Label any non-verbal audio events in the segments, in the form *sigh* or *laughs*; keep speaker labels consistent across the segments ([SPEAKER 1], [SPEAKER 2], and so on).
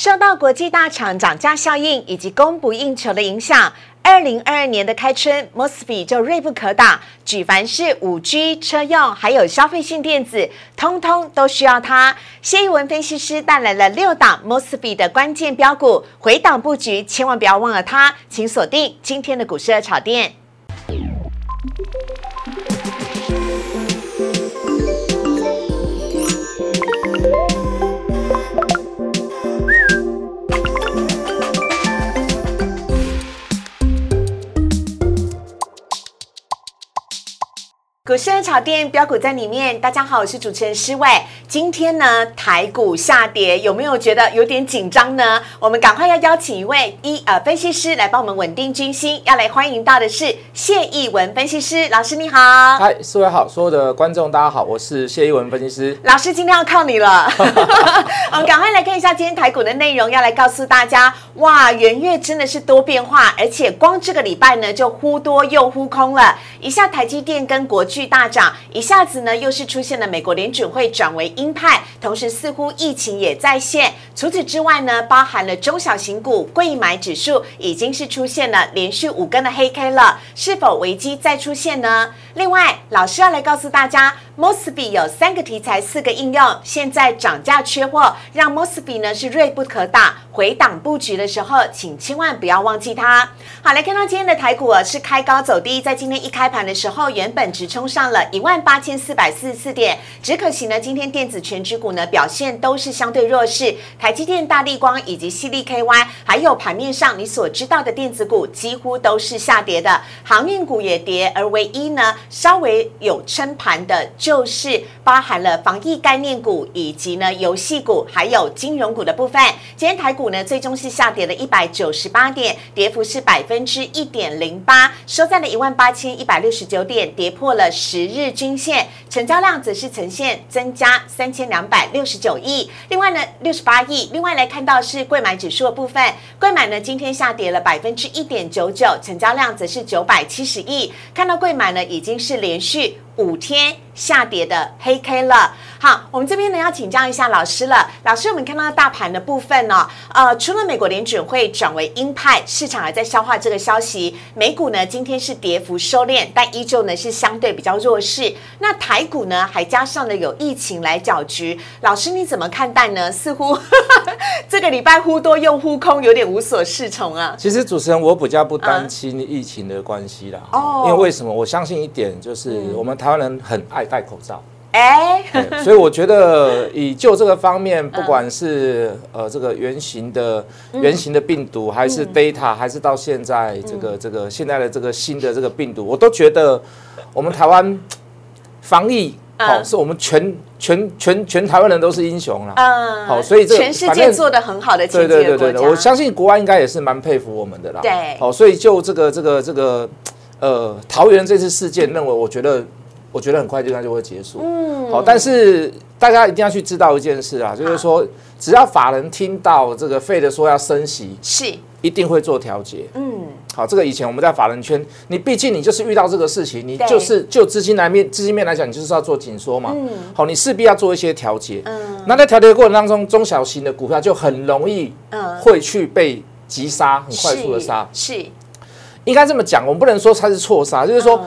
[SPEAKER 1] 受到国际大厂涨价效应以及供不应求的影响，二零二二年的开春 m o s f e t 就锐不可挡。举凡是五 G 车用，还有消费性电子，通通都需要它。谢一文分析师带来了六档 m o s f e t 的关键标股，回档布局，千万不要忘了它。请锁定今天的股市炒店。股市炒店标股在里面，大家好，我是主持人施伟。今天呢，台股下跌，有没有觉得有点紧张呢？我们赶快要邀请一位一呃分析师来帮我们稳定军心，要来欢迎到的是谢义文分析师老师，你好。
[SPEAKER 2] 嗨，四位好，所有的观众大家好，我是谢义文分析师。
[SPEAKER 1] 老师今天要靠你了，*laughs* 我们赶快来看一下今天台股的内容，要来告诉大家，哇，元月真的是多变化，而且光这个礼拜呢就忽多又忽空了，一下台积电跟国巨。大涨，一下子呢又是出现了美国联准会转为鹰派，同时似乎疫情也在线。除此之外呢，包含了中小型股贵买指数已经是出现了连续五根的黑 K 了，是否危机再出现呢？另外，老师要来告诉大家，Mosby 有三个题材，四个应用，现在涨价缺货，让 Mosby 呢是锐不可挡。回档布局的时候，请千万不要忘记它。好，来看到今天的台股啊是开高走低，在今天一开盘的时候，原本直冲上了一万八千四百四十四点，只可惜呢，今天电子全指股呢表现都是相对弱势，台积电、大力光以及西力 KY，还有盘面上你所知道的电子股几乎都是下跌的，航运股也跌，而唯一呢。稍微有撑盘的，就是包含了防疫概念股，以及呢游戏股，还有金融股的部分。今天台股呢，最终是下跌了一百九十八点，跌幅是百分之一点零八，收在了一万八千一百六十九点，跌破了十日均线。成交量则是呈现增加三千两百六十九亿，另外呢六十八另外来看到是贵买指数的部分，贵买呢今天下跌了百分之一点九九，成交量则是九百七十亿。看到贵买呢。已经是连续五天下跌的黑 K 了。好，我们这边呢要请教一下老师了。老师，我们看到大盘的部分呢，呃，除了美国联准会转为鹰派，市场还在消化这个消息。美股呢今天是跌幅收敛，但依旧呢是相对比较弱势。那台股呢还加上了有疫情来搅局。老师你怎么看待呢？似乎 *laughs* 这个礼拜忽多又忽空，有点无所适从啊。
[SPEAKER 2] 其实主持人我比较不担心疫情的关系啦。哦，因为为什么？我相信一点。点就是我们台湾人很爱戴口罩，哎，所以我觉得以就这个方面，不管是呃这个原型的原型的病毒，还是 data，还是到现在这个这个现在的这个新的这个病毒，我都觉得我们台湾防疫好，是我们全全全全台湾人都是英雄了，嗯，好，所以这
[SPEAKER 1] 全世界做的很好的，对对对对，
[SPEAKER 2] 我相信国外应该也是蛮佩服我们的啦，
[SPEAKER 1] 对，
[SPEAKER 2] 好，所以就这个这个这个。呃，桃园这次事件，认为我觉得，我觉得很快就它就会结束。嗯，好，但是大家一定要去知道一件事啊，就是说，只要法人听到这个费的说要升息，
[SPEAKER 1] 是
[SPEAKER 2] 一定会做调节。嗯，好，这个以前我们在法人圈，你毕竟你就是遇到这个事情，你就是就资金来面资金面来讲，你就是要做紧缩嘛。嗯，好，你势必要做一些调节。嗯，那在调节的过程当中，中小型的股票就很容易，嗯，会去被急杀，很快速的杀。
[SPEAKER 1] 是。
[SPEAKER 2] 应该这么讲，我们不能说它是错杀，就是说，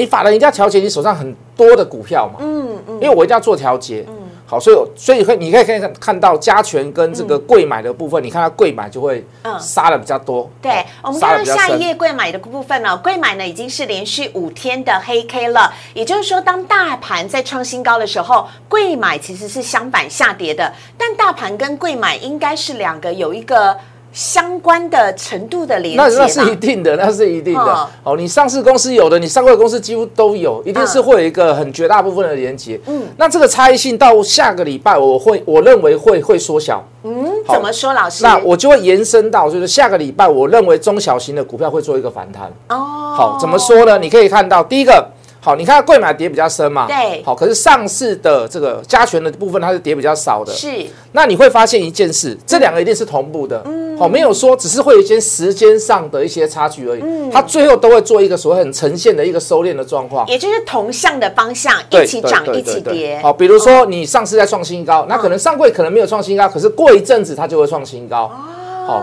[SPEAKER 2] 你法人一定要调节你手上很多的股票嘛，嗯嗯，因为我一定要做调节，嗯，好，所以所以可你可以看看到加权跟这个贵买的部分，你看它贵买就会杀的比较多，
[SPEAKER 1] 对，我们看到下一页贵买的部分呢，贵买呢已经是连续五天的黑 K 了，也就是说，当大盘在创新高的时候，贵买其实是相反下跌的，但大盘跟贵买应该是两个有一个。相关的程度的连接，
[SPEAKER 2] 那那是一定的，那是一定的。哦，你上市公司有的，你上柜公司几乎都有，一定是会有一个很绝大部分的连接。嗯，那这个差异性到下个礼拜，我会我认为会会缩小。
[SPEAKER 1] 嗯，怎么说，老师？
[SPEAKER 2] 那我就会延伸到，就是下个礼拜，我认为中小型的股票会做一个反弹。哦，好，怎么说呢？你可以看到，第一个，好，你看贵买跌比较深嘛？
[SPEAKER 1] 对。
[SPEAKER 2] 好，可是上市的这个加权的部分它是跌比较少的。
[SPEAKER 1] 是。
[SPEAKER 2] 那你会发现一件事，这两个一定是同步的。嗯。好，没有说只是会有一些时间上的一些差距而已。嗯。它最后都会做一个所谓很呈现的一个收敛的状况。
[SPEAKER 1] 也就是同向的方向一起涨一起跌。
[SPEAKER 2] 好，比如说你上市在创新高，那可能上柜可能没有创新高，可是过一阵子它就会创新高。哦，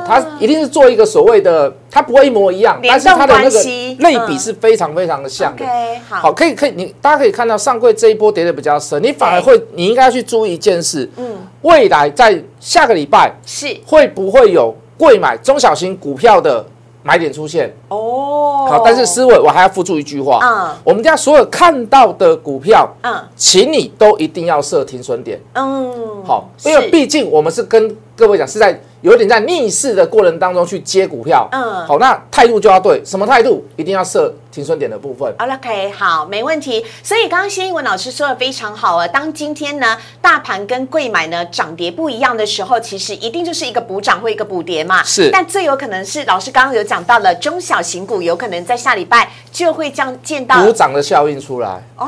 [SPEAKER 2] 它一定是做一个所谓的，它不会一模一样，但是它的那个类比是非常非常的。像的。好，可以可以，你大家可以看到上柜这一波跌的比较深，你反而会，你应该要去注意一件事，嗯，未来在下个礼拜
[SPEAKER 1] 是。
[SPEAKER 2] 会不会有贵买中小型股票的买点出现？哦，好，但是思维我还要附注一句话，嗯，我们家所有看到的股票，嗯，请你都一定要设停损点，嗯，好，因为毕竟我们是跟各位讲是在。有点在逆势的过程当中去接股票，嗯，好，那态度就要对，什么态度？一定要设停损点的部分。
[SPEAKER 1] OK，好，没问题。所以刚刚谢英文老师说的非常好啊。当今天呢，大盘跟贵买呢涨跌不一样的时候，其实一定就是一个补涨或一个补跌嘛。
[SPEAKER 2] 是。
[SPEAKER 1] 但最有可能是老师刚刚有讲到了中小型股，有可能在下礼拜就会这样见到
[SPEAKER 2] 补涨的效应出来。哦，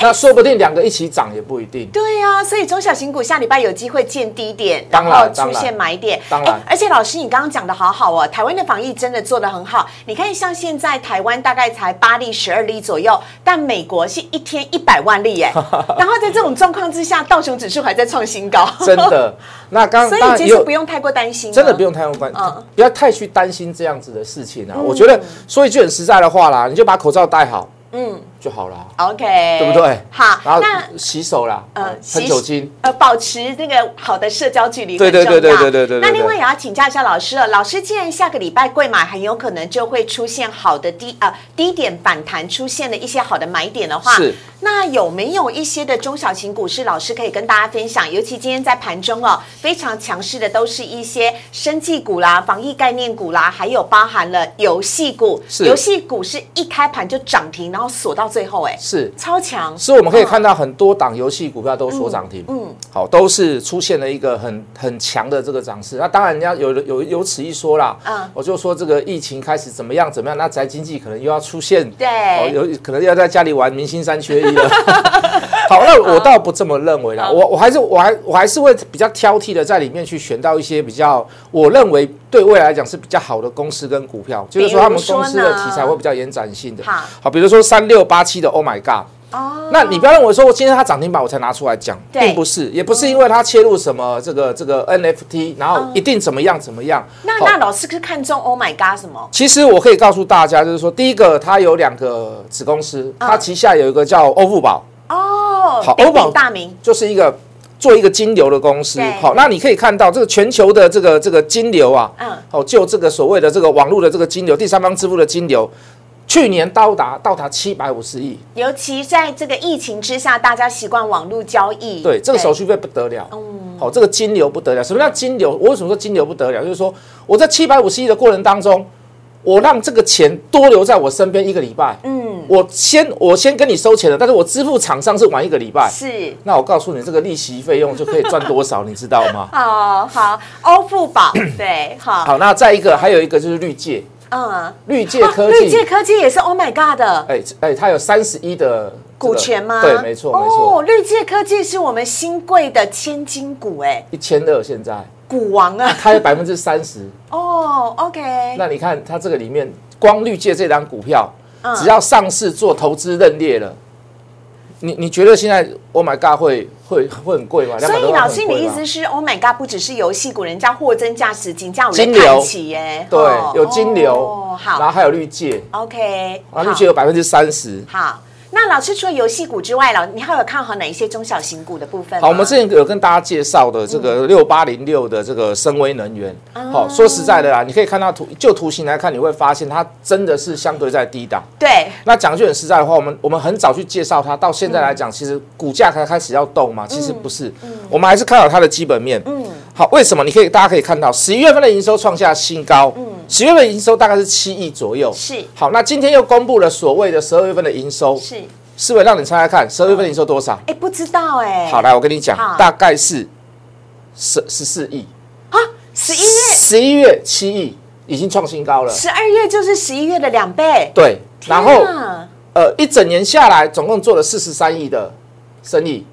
[SPEAKER 2] 那说不定两个一起涨也不一定。
[SPEAKER 1] 对呀，所以中小型股下礼拜有机会见低点，然后出现买点。
[SPEAKER 2] 当然，
[SPEAKER 1] 而且老师，你刚刚讲的好好哦，台湾的防疫真的做的很好。你看，像现在台湾大概才八例、十二例左右，但美国是一天一百万例耶。*laughs* 然后在这种状况之下，道琼指数还在创新高。
[SPEAKER 2] 真的，那刚 *laughs*
[SPEAKER 1] 所以其实不用太过担心，
[SPEAKER 2] 真的不用太过关，不要太去担心这样子的事情啊。我觉得说一句很实在的话啦，你就把口罩戴好。嗯。就好了
[SPEAKER 1] ，OK，
[SPEAKER 2] 对不对？
[SPEAKER 1] 好，
[SPEAKER 2] 然后洗手啦，呃，喷酒精，
[SPEAKER 1] 呃，保持那个好的社交距离
[SPEAKER 2] 对对对对对对对。
[SPEAKER 1] 那另外也要请教一下老师了，老师既然下个礼拜贵买很有可能就会出现好的低呃低点反弹，出现了一些好的买点的话，
[SPEAKER 2] 是。
[SPEAKER 1] 那有没有一些的中小型股市老师可以跟大家分享？尤其今天在盘中哦，非常强势的都是一些生技股啦、防疫概念股啦，还有包含了游戏股。
[SPEAKER 2] 是。
[SPEAKER 1] 游戏股是一开盘就涨停，然后锁到最后，哎，
[SPEAKER 2] 是。
[SPEAKER 1] 超强，
[SPEAKER 2] 所以我们可以看到很多档游戏股票都说涨停，嗯，好，都是出现了一个很很强的这个涨势。那当然，人家有有有此一说啦，嗯，我就说这个疫情开始怎么样怎么样，那宅经济可能又要出现，
[SPEAKER 1] 对，哦，
[SPEAKER 2] 有可能要在家里玩明星三缺一了。*laughs* *laughs* 好，那我倒不这么认为啦，我我还是我还我还是会比较挑剔的，在里面去选到一些比较我认为对未来来讲是比较好的公司跟股票，就是说他们公司的题材会比较延展性的。好，比如说三六八七的 Oh My God。哦，那你不要认为说我今天它涨停板我才拿出来讲，并不是，也不是因为它切入什么这个这个 NFT，然后一定怎么样怎么样。
[SPEAKER 1] 那那老师是看中 Oh My God 什么？
[SPEAKER 2] 其实我可以告诉大家，就是说第一个，它有两个子公司，它旗下有一个叫欧富宝。
[SPEAKER 1] 哦，好，欧宝大名
[SPEAKER 2] 就是一个做一个金流的公司。好，那你可以看到这个全球的这个这个金流啊，嗯，哦，就这个所谓的这个网络的这个金流，第三方支付的金流。去年到达到达七百五十亿，
[SPEAKER 1] 尤其在这个疫情之下，大家习惯网络交易，
[SPEAKER 2] 对这个手续费不得了，嗯，好，这个金流不得了。什么叫金流？我为什么说金流不得了？就是说我在七百五十亿的过程当中，我让这个钱多留在我身边一个礼拜，嗯，我先我先跟你收钱了，但是我支付厂商是晚一个礼拜，
[SPEAKER 1] 是。
[SPEAKER 2] 那我告诉你，这个利息费用就可以赚多少，你知道吗？*laughs*
[SPEAKER 1] 哦好，欧付宝，*coughs* 对，好，
[SPEAKER 2] 好，那再一个，还有一个就是绿界。嗯，绿界科技，
[SPEAKER 1] 绿界科技也是 Oh my God 的，
[SPEAKER 2] 哎哎，它有三十一的
[SPEAKER 1] 股权吗？
[SPEAKER 2] 对，没错没错。
[SPEAKER 1] 绿界科技是我们新贵的千金股，哎，
[SPEAKER 2] 一千二现在
[SPEAKER 1] 股王啊，
[SPEAKER 2] 它有百分之三十。
[SPEAKER 1] 哦，OK。
[SPEAKER 2] 那你看它这个里面，光绿界这张股票，只要上市做投资认列了。你你觉得现在 Oh my God 会会会很贵吗？
[SPEAKER 1] 所以老师，你的意思是 Oh my God 不只是游戏股，人家货真价实，金价金流起耶，
[SPEAKER 2] 对，有金流，好，然后还有绿界
[SPEAKER 1] ，OK，
[SPEAKER 2] 然后绿界有百分之三十，
[SPEAKER 1] 好。那老师除了游戏股之外，老你还有看好哪一些中小型股的部分？
[SPEAKER 2] 好，我们之前有跟大家介绍的这个六八零六的这个深威能源。好，说实在的啦，你可以看到图就图形来看，你会发现它真的是相对在低档。
[SPEAKER 1] 对。
[SPEAKER 2] 那讲句很实在的话，我们我们很早去介绍它，到现在来讲，其实股价才开始要动嘛，其实不是。嗯。我们还是看好它的基本面。嗯。好，为什么？你可以大家可以看到，十一月份的营收创下新高。嗯。十月份营收大概是七亿左右。
[SPEAKER 1] 是。
[SPEAKER 2] 好，那今天又公布了所谓的十二月份的营收。
[SPEAKER 1] 是。
[SPEAKER 2] 思维让你猜猜看，十二月份营收多少？
[SPEAKER 1] 哎，不知道哎。
[SPEAKER 2] 好，来我跟你讲，大概是十十四亿
[SPEAKER 1] 啊，十一月
[SPEAKER 2] 十一月七亿，已经创新高了。
[SPEAKER 1] 十二月就是十一月的两倍。
[SPEAKER 2] 对，然后呃，一整年下来总共做了四十三亿的生意。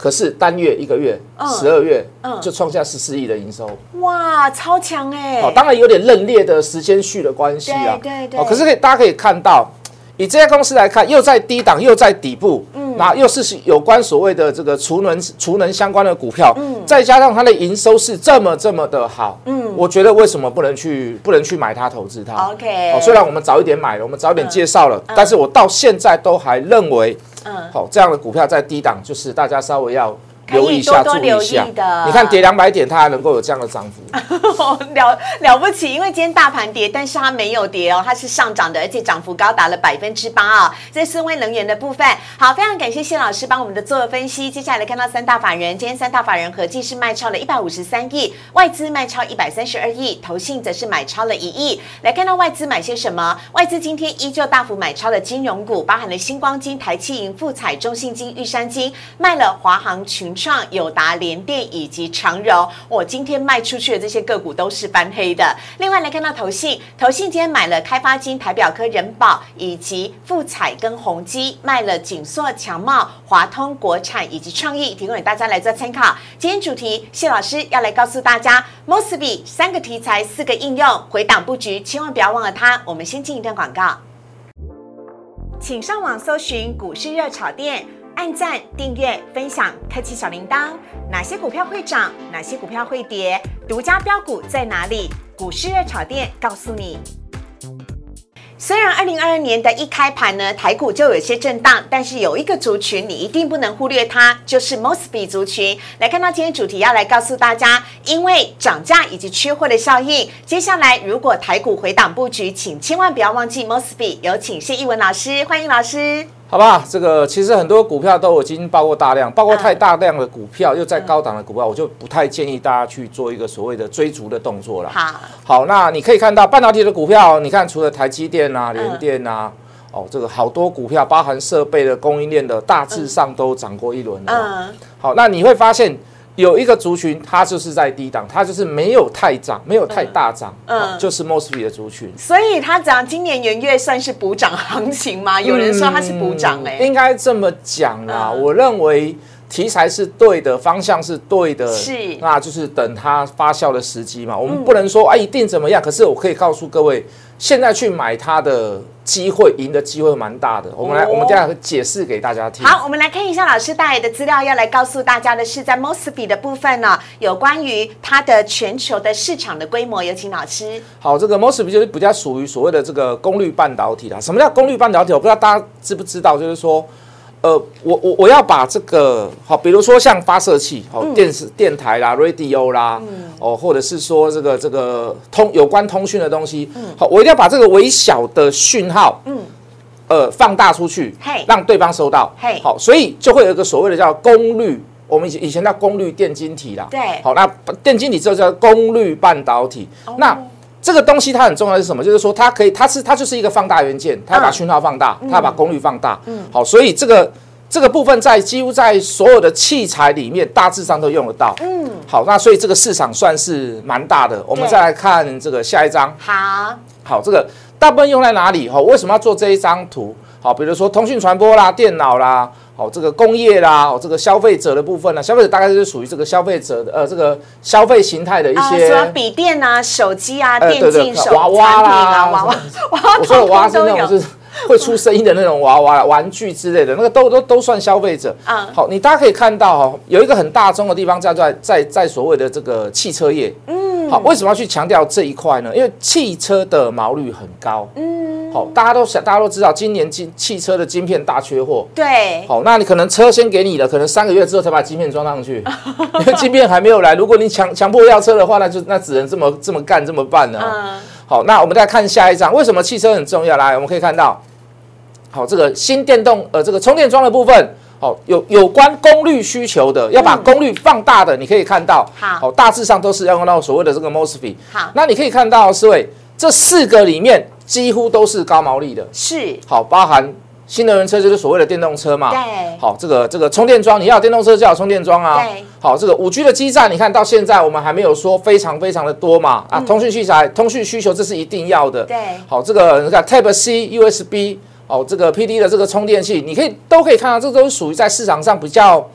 [SPEAKER 2] 哦，可是单月一个月，十二月就创下十四亿的营收，
[SPEAKER 1] 哇，超强哎！
[SPEAKER 2] 哦，当然有点认列的时间序的关系啊，
[SPEAKER 1] 对对对。哦，
[SPEAKER 2] 可是可以大家可以看到，以这家公司来看，又在低档，又在底部，嗯，那又是有关所谓的这个储能储能相关的股票，嗯，再加上它的营收是这么这么的好，嗯，我觉得为什么不能去不能去买它投资它
[SPEAKER 1] ？OK，哦，
[SPEAKER 2] 虽然我们早一点买了，我们早一点介绍了，但是我到现在都还认为。好，这样的股票在低档，就是大家稍微要。留意一下，注意一下。你看跌两百点，它还能够有这样的涨幅，*laughs*
[SPEAKER 1] 了了不起。因为今天大盘跌，但是它没有跌哦，它是上涨的，而且涨幅高达了百分之八啊。这是微能源的部分。好，非常感谢谢老师帮我们的做分析。接下来看到三大法人，今天三大法人合计是卖超了一百五十三亿，外资卖超一百三十二亿，投信则是买超了一亿。来看到外资买些什么？外资今天依旧大幅买超了金融股，包含了星光金、台气银、富彩、中信金、玉山金，卖了华航群。创友达、联电以及长荣，我今天卖出去的这些个股都是翻黑的。另外来看到投信，投信今天买了开发金、台表科、人保以及富彩跟宏基，卖了锦硕、强茂、华通、国产以及创意，提供给大家来做参考。今天主题，谢老师要来告诉大家，Mosby 三个题材、四个应用，回档布局，千万不要忘了它。我们先进一段广告，请上网搜寻股市热炒店。按赞、订阅、分享，开启小铃铛。哪些股票会涨？哪些股票会跌？独家标股在哪里？股市热炒店告诉你。虽然二零二二年的一开盘呢，台股就有些震荡，但是有一个族群你一定不能忽略它，就是 Mosby 族群。来看到今天主题要来告诉大家，因为涨价以及缺货的效应，接下来如果台股回档布局，请千万不要忘记 Mosby。有请谢义文老师，欢迎老师。
[SPEAKER 2] 好吧，这个其实很多股票都已经包括大量，包括太大量的股票，又在高档的股票，我就不太建议大家去做一个所谓的追逐的动作了。
[SPEAKER 1] 好，
[SPEAKER 2] 好，那你可以看到半导体的股票，你看除了台积电啊、联电啊，哦，这个好多股票，包含设备的供应链的，大致上都涨过一轮了。嗯，好，那你会发现。有一个族群，它就是在低档，它就是没有太涨，没有太大涨，嗯，就是 Mosby 的族群。
[SPEAKER 1] 所以它讲今年元月算是补涨行情吗？有人说它是补涨，哎，
[SPEAKER 2] 应该这么讲啦。我认为题材是对的，方向是对的，
[SPEAKER 1] 是，
[SPEAKER 2] 那就是等它发酵的时机嘛。我们不能说啊一定怎么样，可是我可以告诉各位。现在去买它的机会，赢的机会蛮大的。我们来，我们这样解释给大家听。
[SPEAKER 1] 好，我们来看一下老师带来的资料，要来告诉大家的是，在 Mosby 的部分呢，有关于它的全球的市场的规模。有请老师。
[SPEAKER 2] 好，这个 Mosby 就是比较属于所谓的这个功率半导体啦。什么叫功率半导体？我不知道大家知不知道，就是说。呃，我我我要把这个好，比如说像发射器，好电视电台啦，radio 啦，哦，或者是说这个这个通有关通讯的东西，好，我一定要把这个微小的讯号，嗯，呃，放大出去，让对方收到，好，所以就会有一个所谓的叫功率，我们以以前叫功率电晶体啦，
[SPEAKER 1] 对，
[SPEAKER 2] 好，那电晶体之后叫功率半导体，那。这个东西它很重要是什么？就是说它可以，它是它就是一个放大元件，它把讯号放大，它把功率放大。嗯，好，所以这个这个部分在几乎在所有的器材里面大致上都用得到。嗯，好，那所以这个市场算是蛮大的。我们再来看这个下一张。
[SPEAKER 1] 好，
[SPEAKER 2] 好，这个大部分用在哪里？哈，为什么要做这一张图？好，比如说通讯传播啦，电脑啦。哦，这个工业啦，哦，这个消费者的部分呢，消费者大概是属于这个消费者的呃，这个消费形态的一些，
[SPEAKER 1] 什么笔电啊、手机啊、电竞手
[SPEAKER 2] 娃娃
[SPEAKER 1] 啦、娃娃，
[SPEAKER 2] 我说的娃娃是那种是会出声音的那种娃娃、玩具之类的，那个都都都算消费者。啊，好，你大家可以看到哦，有一个很大众的地方在在在在所谓的这个汽车业。嗯，好，为什么要去强调这一块呢？因为汽车的毛率很高。嗯。好，大家都想，大家都知道，今年晶汽车的晶片大缺货。
[SPEAKER 1] 对。
[SPEAKER 2] 好，那你可能车先给你了，可能三个月之后才把晶片装上去，因 *laughs* 为晶片还没有来。如果你强强迫要车的话，那就那只能这么这么干这么办呢？嗯。好，那我们再看下一张，为什么汽车很重要？来，我们可以看到，好，这个新电动呃这个充电桩的部分，好有有关功率需求的，要把功率放大的，你可以看到，
[SPEAKER 1] 好，
[SPEAKER 2] 大致上都是要用到所谓的这个 Mosfet。
[SPEAKER 1] 好，
[SPEAKER 2] 那你可以看到，四位这四个里面。几乎都是高毛利的，
[SPEAKER 1] 是。
[SPEAKER 2] 好，包含新能源车就是所谓的电动车嘛，
[SPEAKER 1] 对，
[SPEAKER 2] 好，这个这个充电桩，你要电动车就要充电桩啊，
[SPEAKER 1] 对，
[SPEAKER 2] 好，这个五 G 的基站，你看到现在我们还没有说非常非常的多嘛，啊，通讯器材、通讯需求这是一定要的，
[SPEAKER 1] 对，
[SPEAKER 2] 好，这个你看 Type C、USB，哦，这个 PD 的这个充电器，你可以都可以看到，这都是属于在市场上比较。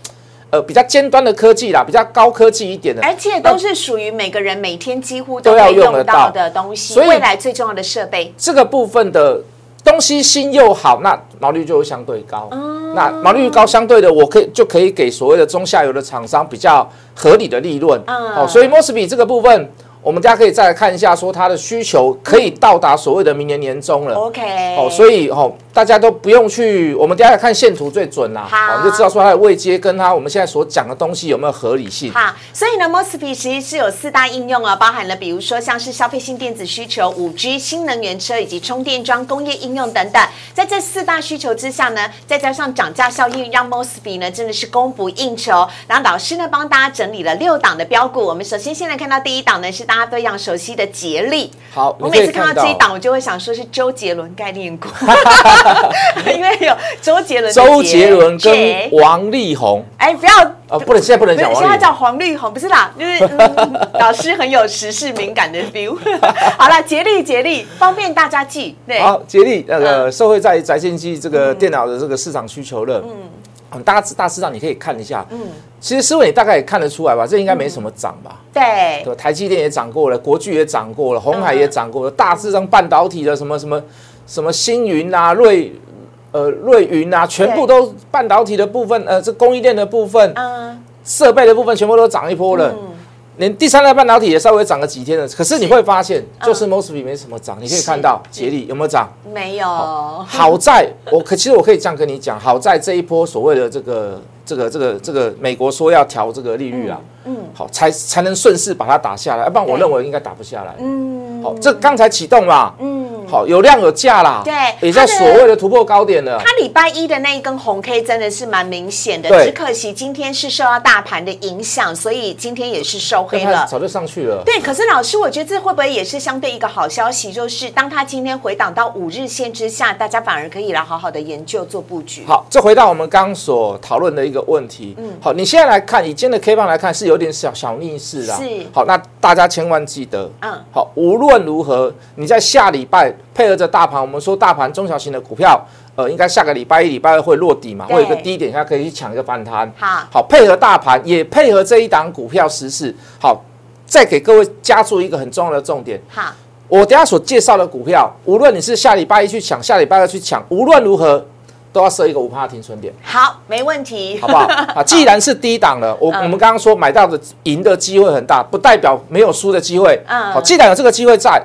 [SPEAKER 2] 呃，比较尖端的科技啦，比较高科技一点的，
[SPEAKER 1] 而且都是属于每个人每天几乎都要用得到的东西。所以未来最重要的设备，
[SPEAKER 2] 这个部分的东西新又好，那毛利率就会相对高。嗯那毛利率高，相对的，我可以就可以给所谓的中下游的厂商比较合理的利润。哦，所以 Mosby 这个部分。我们大家可以再来看一下，说它的需求可以到达所谓的明年年中了。
[SPEAKER 1] OK，
[SPEAKER 2] 哦，所以哦，大家都不用去，我们等下看线图最准啦。
[SPEAKER 1] 好，
[SPEAKER 2] 我们就知道说它的位阶跟它我们现在所讲的东西有没有合理性。
[SPEAKER 1] 好，所以呢，Mosfet 其实是有四大应用啊，包含了比如说像是消费性电子需求、五 G、新能源车以及充电桩、工业应用等等。在这四大需求之下呢，再加上涨价效应，让 Mosfet 呢真的是供不应求。然后老师呢帮大家整理了六档的标股，我们首先先来看到第一档呢是大家非常熟悉。的捷力，
[SPEAKER 2] 好，
[SPEAKER 1] 我每次看到这一档，我就会想说是周杰伦概念股，*laughs* *laughs* 因为有周杰伦、
[SPEAKER 2] 周杰伦跟王力宏。
[SPEAKER 1] 哎，不要
[SPEAKER 2] 啊，不能现在不能讲，
[SPEAKER 1] 现在叫黄力宏，不是啦，就是 *laughs* 老师很有时事敏感的 feel。*laughs* 好了，竭力竭力，方便大家记。对，
[SPEAKER 2] 好，竭力那个社会在宅建机这个电脑的这个市场需求了，嗯，大家大市场你可以看一下，嗯。其实思维你大概也看得出来吧，这应该没什么涨吧？
[SPEAKER 1] 对，
[SPEAKER 2] 对，台积电也涨过了，国巨也涨过了，红海也涨过了，大致上半导体的什么什么什么星云啊、瑞呃瑞云啊，全部都半导体的部分，呃，这供应链的部分，嗯，设备的部分全部都涨一波了。连第三代半导体也稍微涨了几天了，可是你会发现，就是 Mosfet 没什么涨。你可以看到捷力有没有涨？
[SPEAKER 1] 没有。
[SPEAKER 2] 好在我可 *laughs* 其实我可以这样跟你讲，好在这一波所谓的这个这个这个这个美国说要调这个利率啊，嗯，好才才能顺势把它打下来，要不然我认为应该打不下来。嗯，好，这刚才启动嘛，嗯。好，有量有价啦，
[SPEAKER 1] 对，
[SPEAKER 2] 也在所谓的突破高点了。
[SPEAKER 1] 它礼拜一的那一根红 K 真的是蛮明显的，只可惜今天是受到大盘的影响，所以今天也是收黑了。
[SPEAKER 2] 早就上去了。
[SPEAKER 1] 对，可是老师，我觉得这会不会也是相对一个好消息？就是当它今天回档到五日线之下，大家反而可以来好好的研究做布局。
[SPEAKER 2] 好，这回到我们刚所讨论的一个问题。嗯，好，你现在来看，以今天的 K 棒来看，是有点小小逆势啦。
[SPEAKER 1] 是。
[SPEAKER 2] 好，那大家千万记得，嗯，好，无论如何，你在下礼拜。配合着大盘，我们说大盘中小型的股票，呃，应该下个礼拜一、礼拜二会落底嘛，会有一个低点，现在可以去抢一个反弹。
[SPEAKER 1] 好，
[SPEAKER 2] 好配合大盘，也配合这一档股票实事。好，再给各位加注一个很重要的重点。
[SPEAKER 1] 好，
[SPEAKER 2] 我等下所介绍的股票，无论你是下礼拜一去抢，下礼拜二去抢，无论如何都要设一个五趴停损点。
[SPEAKER 1] 好，没问题，
[SPEAKER 2] 好不好？*laughs* 啊，既然是低档了，我我们刚刚说买到的赢的机会很大，不代表没有输的机会。嗯，好，既然有这个机会在。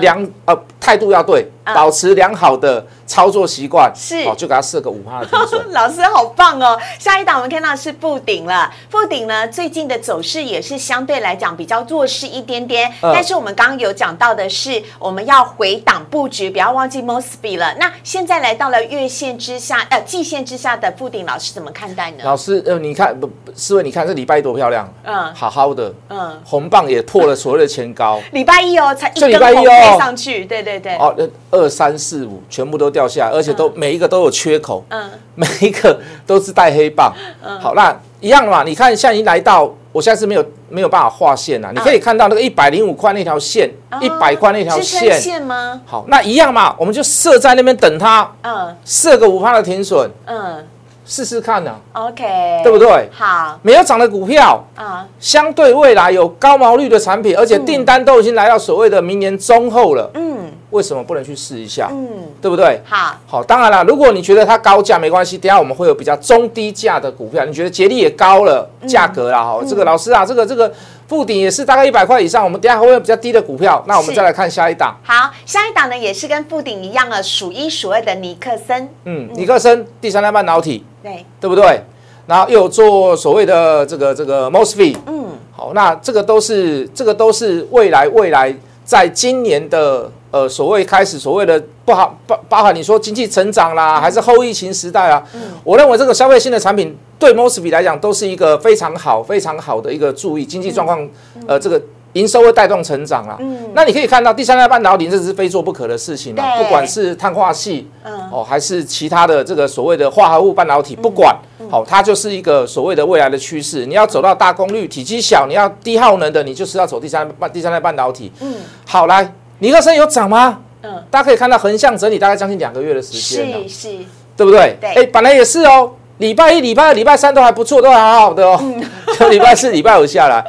[SPEAKER 2] 两呃态度要对，保持良好的操作习惯
[SPEAKER 1] 是
[SPEAKER 2] 哦，就给他设个五趴的停损。*laughs*
[SPEAKER 1] 老师好棒哦！下一档我们看到是布顶了，布顶呢最近的走势也是相对来讲比较弱势一点点。但是我们刚刚有讲到的是，我们要回档布局，不要忘记 Mosby 了。那现在来到了月线之下，呃季线之下的布顶，老师怎么看待呢？
[SPEAKER 2] 老师呃，你看不，思维你看这礼拜一多漂亮，嗯，好好的，嗯，红棒也破了所谓的前高。*laughs*
[SPEAKER 1] 礼拜一哦，才
[SPEAKER 2] 一礼拜一哦。
[SPEAKER 1] 上去，对对对，哦，
[SPEAKER 2] 二三四五全部都掉下来，而且都每一个都有缺口，嗯，每一个都是带黑棒，嗯，好，那一样嘛，你看现在已经来到，我现在是没有没有办法画线了，你可以看到那个一百零五块那条线，一百块那条线。
[SPEAKER 1] 线吗？
[SPEAKER 2] 好，那一样嘛，我们就设在那边等它，嗯，设个五趴的停损，嗯。试试看呢
[SPEAKER 1] ，OK，
[SPEAKER 2] 对不对？
[SPEAKER 1] 好，
[SPEAKER 2] 没有涨的股票啊，相对未来有高毛率的产品，而且订单都已经来到所谓的明年中后了，嗯，为什么不能去试一下？嗯，对不对？
[SPEAKER 1] 好，
[SPEAKER 2] 好，当然了，如果你觉得它高价没关系，等下我们会有比较中低价的股票，你觉得捷力也高了价格啦，哈，这个老师啊，这个这个。附顶也是大概一百块以上，我们等下会有比较低的股票，那我们再来看下一档。
[SPEAKER 1] 好，下一档呢也是跟附顶一样的数一数二的尼克森。
[SPEAKER 2] 嗯，尼克森第三代半导体，
[SPEAKER 1] 对，
[SPEAKER 2] 对不对？然后又做所谓的这个这个 Mosfet。嗯，好，那这个都是这个都是未来未来在今年的呃所谓开始所谓的不好包包含你说经济成长啦，还是后疫情时代啊？嗯，我认为这个消费性的产品。对 Mosfet 来讲，都是一个非常好、非常好的一个注意经济状况，呃，这个营收会带动成长啦。嗯，那你可以看到第三代半导体这是非做不可的事情嘛？不管是碳化系，嗯，哦，还是其他的这个所谓的化合物半导体，不管，好，它就是一个所谓的未来的趋势。你要走到大功率、体积小，你要低耗能的，你就是要走第三半第三代半导体。嗯，好，来，尼克森有涨吗？嗯，大家可以看到横向整理大概将近两个月的时间
[SPEAKER 1] 是是，
[SPEAKER 2] 对不对？对，哎，本来也是哦，礼拜一、礼拜二、礼拜三都还不错，都还好好的哦，就 *laughs* 礼拜四、礼拜五下来，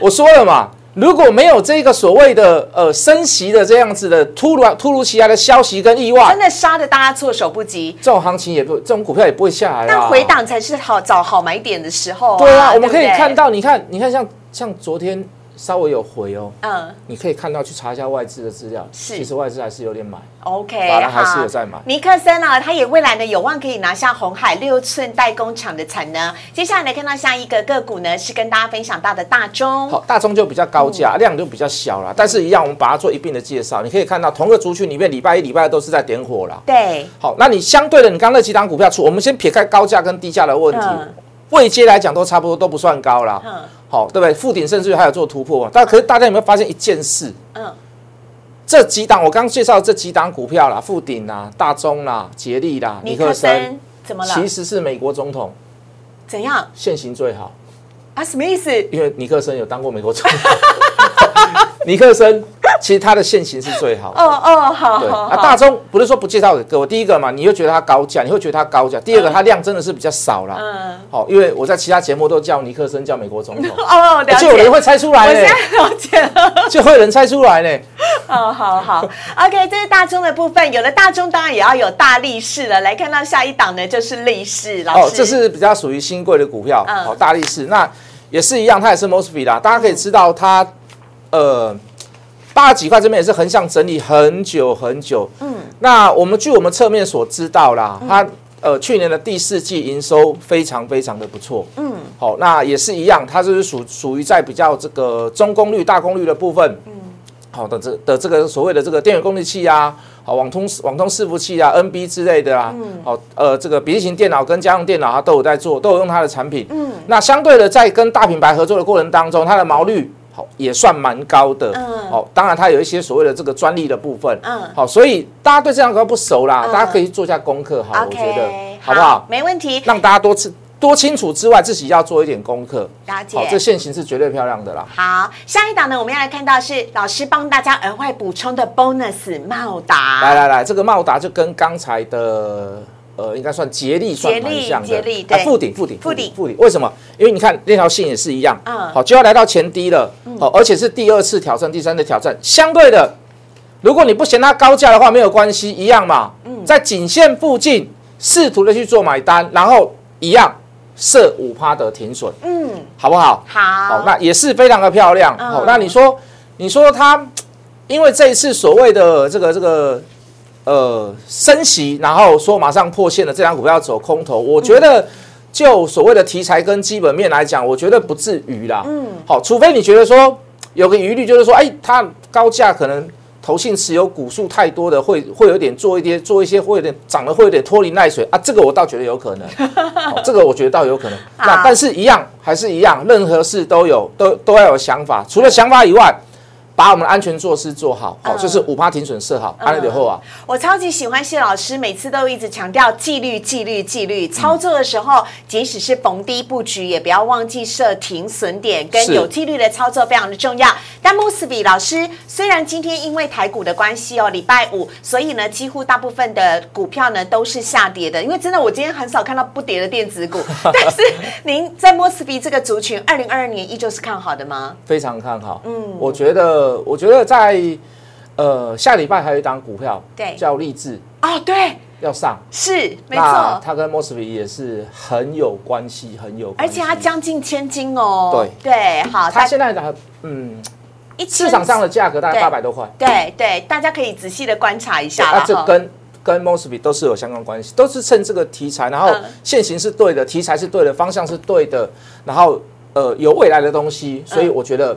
[SPEAKER 2] 我说了嘛。如果没有这个所谓的呃升息的这样子的突如突如其来的消息跟意外，
[SPEAKER 1] 真的杀的大家措手不及。
[SPEAKER 2] 这种行情也不，这种股票也不会下来。
[SPEAKER 1] 但回档才是好找好买点的时候。
[SPEAKER 2] 对啊，我们可以看到，你看，你看，像像昨天。稍微有回哦，嗯，你可以看到去查一下外资的资料，是，其实外资还是有点买
[SPEAKER 1] ，OK，
[SPEAKER 2] 法兰还是有在买。
[SPEAKER 1] 尼克森啊，他也未来呢有望可以拿下红海六寸代工厂的产能。接下来来看到下一个个股呢，是跟大家分享到的大中，
[SPEAKER 2] 好，大中就比较高价，量就比较小了，但是一样，我们把它做一并的介绍。你可以看到同个族群里面，礼拜一、礼拜二都是在点火了，
[SPEAKER 1] 对，
[SPEAKER 2] 好，那你相对的，你刚那几档股票出，我们先撇开高价跟低价的问题，位阶来讲都差不多，都不算高了，嗯。好，对不对？附顶甚至于还有做突破？但可是大家有没有发现一件事？嗯，这几档我刚介绍这几档股票啦，附顶啦、大中啦、捷力啦、
[SPEAKER 1] 尼克森，怎么了？
[SPEAKER 2] 其实是美国总统
[SPEAKER 1] 怎样？
[SPEAKER 2] 现行最好
[SPEAKER 1] 啊？什么意思？
[SPEAKER 2] 因为尼克森有当过美国总统，*laughs* 尼克森。*laughs* 其实它的线型是最好。哦
[SPEAKER 1] 哦，好。对啊，
[SPEAKER 2] 大中不是说不介绍给各位。第一个嘛，你又觉得它高价，你会觉得它高价。第二个，它量真的是比较少了。嗯。好，因为我在其他节目都叫尼克森叫美国总统。哦，了解。就有人会猜出来
[SPEAKER 1] 呢。我现在 *laughs* 了解了。
[SPEAKER 2] 就会有人猜出来呢。
[SPEAKER 1] 哦，好好。OK，这是大中的部分。有了大中，当然也要有大力士了。来看到下一档呢，就是力士老师。哦，
[SPEAKER 2] 这是比较属于新贵的股票。嗯。好，大力士那也是一样，它也是 Mosby 啦。大家可以知道它，呃。八十几块这边也是横向整理很久很久，嗯，那我们据我们侧面所知道啦，它呃去年的第四季营收非常非常的不错，嗯，好，那也是一样，它就是属属于在比较这个中功率、大功率的部分，嗯，好的这的这个所谓的这个电源功率器啊，好网通网通伺服器啊，NB 之类的啊，嗯，好呃这个笔记型电脑跟家用电脑它都有在做，都有用它的产品，嗯，那相对的在跟大品牌合作的过程当中，它的毛率。好，也算蛮高的。嗯，好，当然它有一些所谓的这个专利的部分。嗯，好，所以大家对这样股不熟啦，大家可以做一下功课。好，我觉得好不好？
[SPEAKER 1] 没问题。
[SPEAKER 2] 让大家多吃多清楚之外，自己要做一点功课。
[SPEAKER 1] 了解。
[SPEAKER 2] 好，这线型是绝对漂亮的啦。
[SPEAKER 1] 好，下一档呢，我们要来看到是老师帮大家额外补充的 bonus 茂达。
[SPEAKER 2] 来来来，这个茂达就跟刚才的。呃，应该算竭力算蛮像的，
[SPEAKER 1] 哎，
[SPEAKER 2] 负顶，负顶，负顶，负顶。为什么？因为你看那条线也是一样，嗯，好，就要来到前低了，好，而且是第二次挑战，第三次挑战。相对的，如果你不嫌它高价的话，没有关系，一样嘛，在颈线附近试图的去做买单，然后一样设五趴的停损，嗯，好不好？
[SPEAKER 1] 好，
[SPEAKER 2] 那也是非常的漂亮。好，那你说，你说它，因为这一次所谓的这个这个。呃，升息，然后说马上破线的这张股票走空头，我觉得就所谓的题材跟基本面来讲，我觉得不至于啦。嗯，好，除非你觉得说有个疑虑，就是说，哎，它高价可能投信持有股数太多的，会会有点做一些做一些会有点涨了会有点脱离耐水啊，这个我倒觉得有可能，*laughs* 这个我觉得倒有可能。那但是一样还是一样，任何事都有都都要有想法，除了想法以外。把我们的安全措施做好，好就是五趴停损设好，安利以后啊。
[SPEAKER 1] 我超级喜欢谢老师，每次都一直强调纪律、纪律、纪律。操作的时候，即使是逢低布局，也不要忘记设停损点，跟有纪律的操作非常的重要。但穆斯比老师虽然今天因为台股的关系哦，礼拜五，所以呢，几乎大部分的股票呢都是下跌的。因为真的，我今天很少看到不跌的电子股。*laughs* 但是您在莫斯比这个族群，二零二二年依旧是看好的吗？
[SPEAKER 2] 非常看好。嗯，我觉得。我觉得在呃下礼拜还有一档股票，
[SPEAKER 1] 对，
[SPEAKER 2] 叫励志。
[SPEAKER 1] 哦，对，
[SPEAKER 2] 要上。
[SPEAKER 1] 是没错，
[SPEAKER 2] 它跟 Mosby 也是很有关系，很有，而
[SPEAKER 1] 且它将近千金哦，
[SPEAKER 2] 对。
[SPEAKER 1] 对，好，
[SPEAKER 2] 它现在的嗯，市场上的价格大概八百多块，
[SPEAKER 1] 对对，大家可以仔细的观察一下，
[SPEAKER 2] 它这跟跟 Mosby 都是有相关关系，都是趁这个题材，然后现行是对的，题材是对的，方向是对的，然后呃有未来的东西，所以我觉得。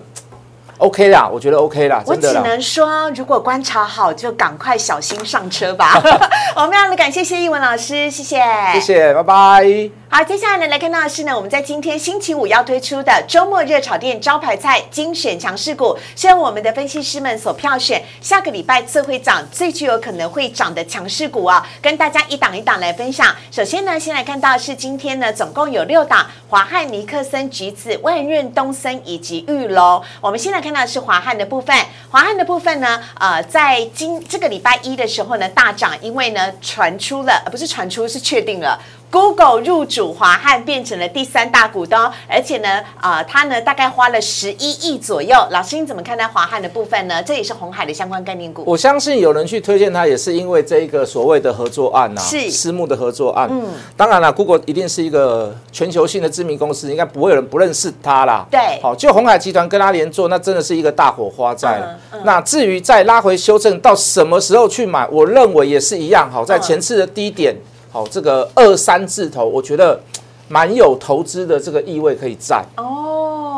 [SPEAKER 2] OK 啦，我觉得 OK 啦，
[SPEAKER 1] 我只能说，如果观察好，就赶快小心上车吧。*laughs* 我们非常的感谢谢义文老师，谢谢，
[SPEAKER 2] 谢谢，拜拜。
[SPEAKER 1] 好，接下来呢，来看到的是呢，我们在今天星期五要推出的周末热炒店招牌菜精选强势股，是由我们的分析师们所票选，下个礼拜最会涨、最具有可能会涨的强势股啊，跟大家一档一档来分享。首先呢，先来看到是今天呢，总共有六档：华汉、尼克森、橘子、万润、东森以及玉龙。我们先来。看到是华汉的部分，华汉的部分呢，呃，在今这个礼拜一的时候呢大涨，因为呢传出了，呃不是传出是确定了。Google 入主华汉，变成了第三大股东，而且呢，呃，他呢大概花了十一亿左右。老师，你怎么看待华汉的部分呢？这也是红海的相关概念股。
[SPEAKER 2] 我相信有人去推荐它，也是因为这一个所谓的合作案呐，
[SPEAKER 1] 是
[SPEAKER 2] 私募的合作案。嗯，当然了，Google 一定是一个全球性的知名公司，应该不会有人不认识它啦。
[SPEAKER 1] 对，
[SPEAKER 2] 好，就红海集团跟他连做，那真的是一个大火花在。那至于再拉回修正到什么时候去买，我认为也是一样。好，在前次的低点。好，这个二三字头，我觉得蛮有投资的这个意味可以在。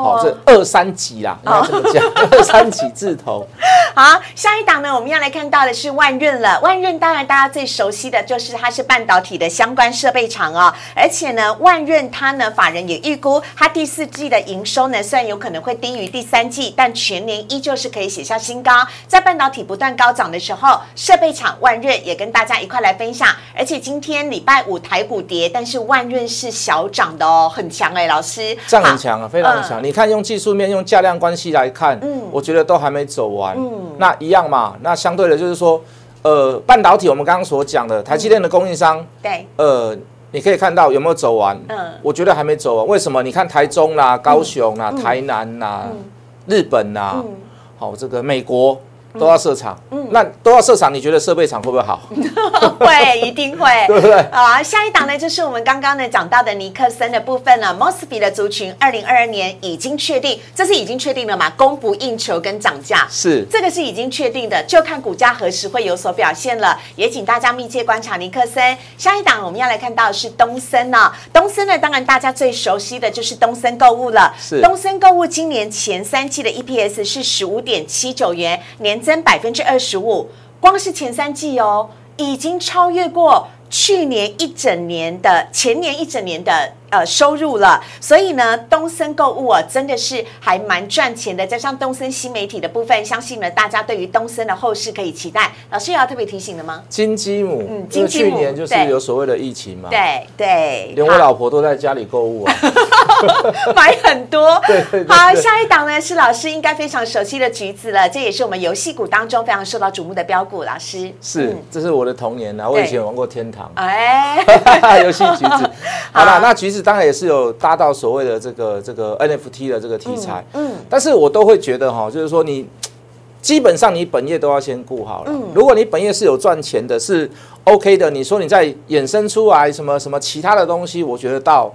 [SPEAKER 2] 好，这二三级啦，应该这么讲，*laughs* 二三级字头。
[SPEAKER 1] 好，下一档呢，我们要来看到的是万润了。万润当然大家最熟悉的就是它是半导体的相关设备厂哦，而且呢，万润它呢，法人也预估它第四季的营收呢，虽然有可能会低于第三季，但全年依旧是可以写下新高。在半导体不断高涨的时候，设备厂万润也跟大家一块来分享。而且今天礼拜五台股跌，但是万润是小涨的哦，很强哎，老师，
[SPEAKER 2] 这样很强啊，非常强。你看用技术面、用价量关系来看，嗯，我觉得都还没走完，嗯。那一样嘛，那相对的，就是说，呃，半导体我们刚刚所讲的台积电的供应商，
[SPEAKER 1] 对，
[SPEAKER 2] 呃，你可以看到有没有走完？嗯，我觉得还没走完。为什么？你看台中啦、高雄啦、台南啦、日本啦，好，这个美国。都要设厂，嗯，那都要设厂，你觉得设备厂会不会好？*laughs* *laughs*
[SPEAKER 1] 会，一定会，
[SPEAKER 2] 对不对？
[SPEAKER 1] 啊，下一档呢，就是我们刚刚呢讲到的尼克森的部分了。m o s b y 的族群，二零二二年已经确定，这是已经确定了嘛？供不应求跟涨价
[SPEAKER 2] 是
[SPEAKER 1] 这个是已经确定的，就看股价何时会有所表现了。也请大家密切观察尼克森。下一档我们要来看到的是东森呢，东森呢，当然大家最熟悉的就是东森购物了。
[SPEAKER 2] 是
[SPEAKER 1] 东森购物今年前三季的 EPS 是十五点七九元，年增百分之二十五，光是前三季哦，已经超越过去年一整年的前年一整年的。呃，收入了，所以呢，东森购物啊，真的是还蛮赚钱的。加上东森新媒体的部分，相信呢，大家对于东森的后市可以期待。老师有要特别提醒的吗？
[SPEAKER 2] 金鸡母，嗯，金鸡母，去年就是有所谓的疫情嘛，
[SPEAKER 1] 对对，
[SPEAKER 2] 连我老婆都在家里购物啊，*laughs* *laughs* *laughs* *laughs*
[SPEAKER 1] 买很多。*laughs*
[SPEAKER 2] 对对。
[SPEAKER 1] 好，下一档呢是老师应该非常熟悉的橘子了，这也是我们游戏股当中非常受到瞩目的标股。老师
[SPEAKER 2] 是，这是我的童年啊，我以前玩过天堂，哎，*laughs* 游戏橘子。好了，那橘子。当然也是有搭到所谓的这个这个 NFT 的这个题材，嗯，但是我都会觉得哈，就是说你基本上你本业都要先顾好了。嗯，如果你本业是有赚钱的，是 OK 的，你说你再衍生出来什么什么其他的东西，我觉得到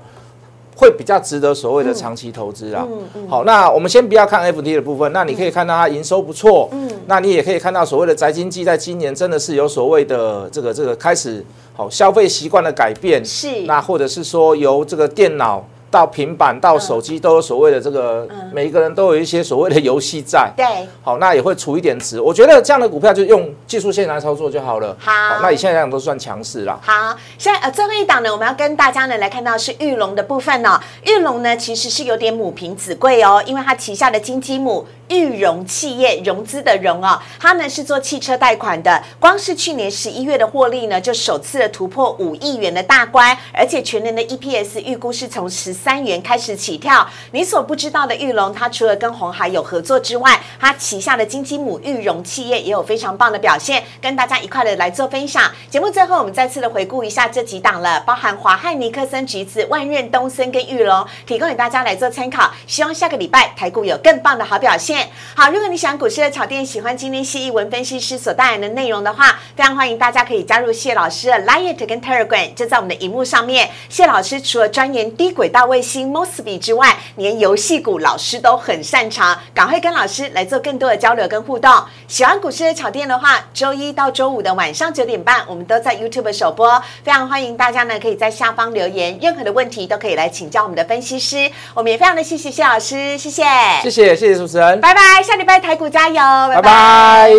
[SPEAKER 2] 会比较值得所谓的长期投资啦。嗯嗯。好，那我们先不要看 FT 的部分，那你可以看到它营收不错，嗯，那你也可以看到所谓的宅经济在今年真的是有所谓的这个这个开始好。消费习惯的改变
[SPEAKER 1] 是，
[SPEAKER 2] 那或者是说由这个电脑。到平板到手机都有所谓的这个，每一个人都有一些所谓的游戏在。
[SPEAKER 1] 对，
[SPEAKER 2] 好，那也会除一点值。我觉得这样的股票就用技术线来操作就好了。
[SPEAKER 1] 好，
[SPEAKER 2] 那以现在来讲都算强势了。
[SPEAKER 1] 好，现在呃最后一档呢，我们要跟大家呢来看到是玉龙的部分呢。玉龙呢其实是有点母凭子贵哦，因为它旗下的金鸡母玉融企业融资的融哦，它呢是做汽车贷款的。光是去年十一月的获利呢，就首次的突破五亿元的大关，而且全年的 EPS 预估是从十。三元开始起跳，你所不知道的玉龙，它除了跟红海有合作之外，它旗下的金鸡母玉荣企业也有非常棒的表现，跟大家一块的来做分享。节目最后，我们再次的回顾一下这几档了，包含华汉尼克森、橘子、万润、东森跟玉龙，提供给大家来做参考。希望下个礼拜台股有更棒的好表现。好，如果你喜欢股市的炒店，喜欢今天谢一文分析师所带来的内容的话，非常欢迎大家可以加入谢老师的 Light 跟 Telegram，就在我们的荧幕上面。谢老师除了钻研低轨道。卫星 Mosby 之外，连游戏股老师都很擅长，赶快跟老师来做更多的交流跟互动。喜欢股市的炒店的话，周一到周五的晚上九点半，我们都在 YouTube 首播，非常欢迎大家呢，可以在下方留言，任何的问题都可以来请教我们的分析师。我们也非常的谢谢谢老师，谢谢，
[SPEAKER 2] 谢谢谢谢主持人，拜
[SPEAKER 1] 拜拜，下礼拜台股加油，
[SPEAKER 2] 拜拜。